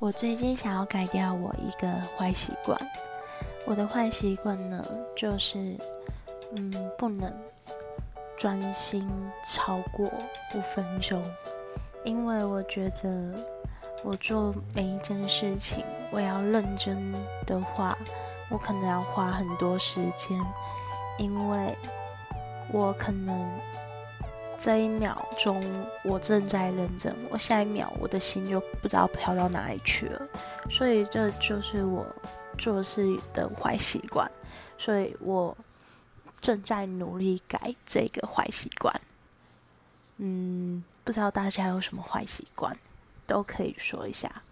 我最近想要改掉我一个坏习惯。我的坏习惯呢，就是嗯，不能专心超过五分钟，因为我觉得我做每一件事情，我要认真的话，我可能要花很多时间，因为我可能。这一秒钟，我正在认真，我下一秒我的心就不知道飘到哪里去了，所以这就是我做事的坏习惯，所以我正在努力改这个坏习惯。嗯，不知道大家有什么坏习惯，都可以说一下。